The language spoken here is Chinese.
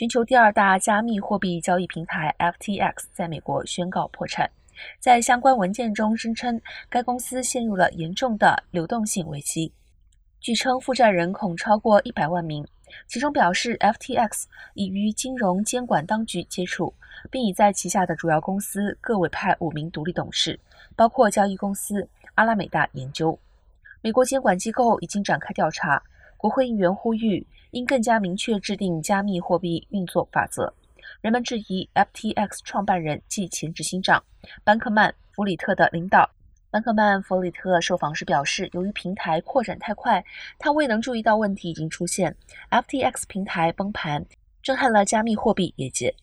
全球第二大加密货币交易平台 FTX 在美国宣告破产。在相关文件中声称，该公司陷入了严重的流动性危机。据称，负债人恐超过一百万名。其中表示，FTX 已与金融监管当局接触，并已在旗下的主要公司各委派五名独立董事，包括交易公司阿拉美大研究。美国监管机构已经展开调查。国会议员呼吁应更加明确制定加密货币运作法则。人们质疑 FTX 创办人及前执行长班克曼·弗里特的领导。班克曼·弗里特受访时表示，由于平台扩展太快，他未能注意到问题已经出现。FTX 平台崩盘，震撼了加密货币业界。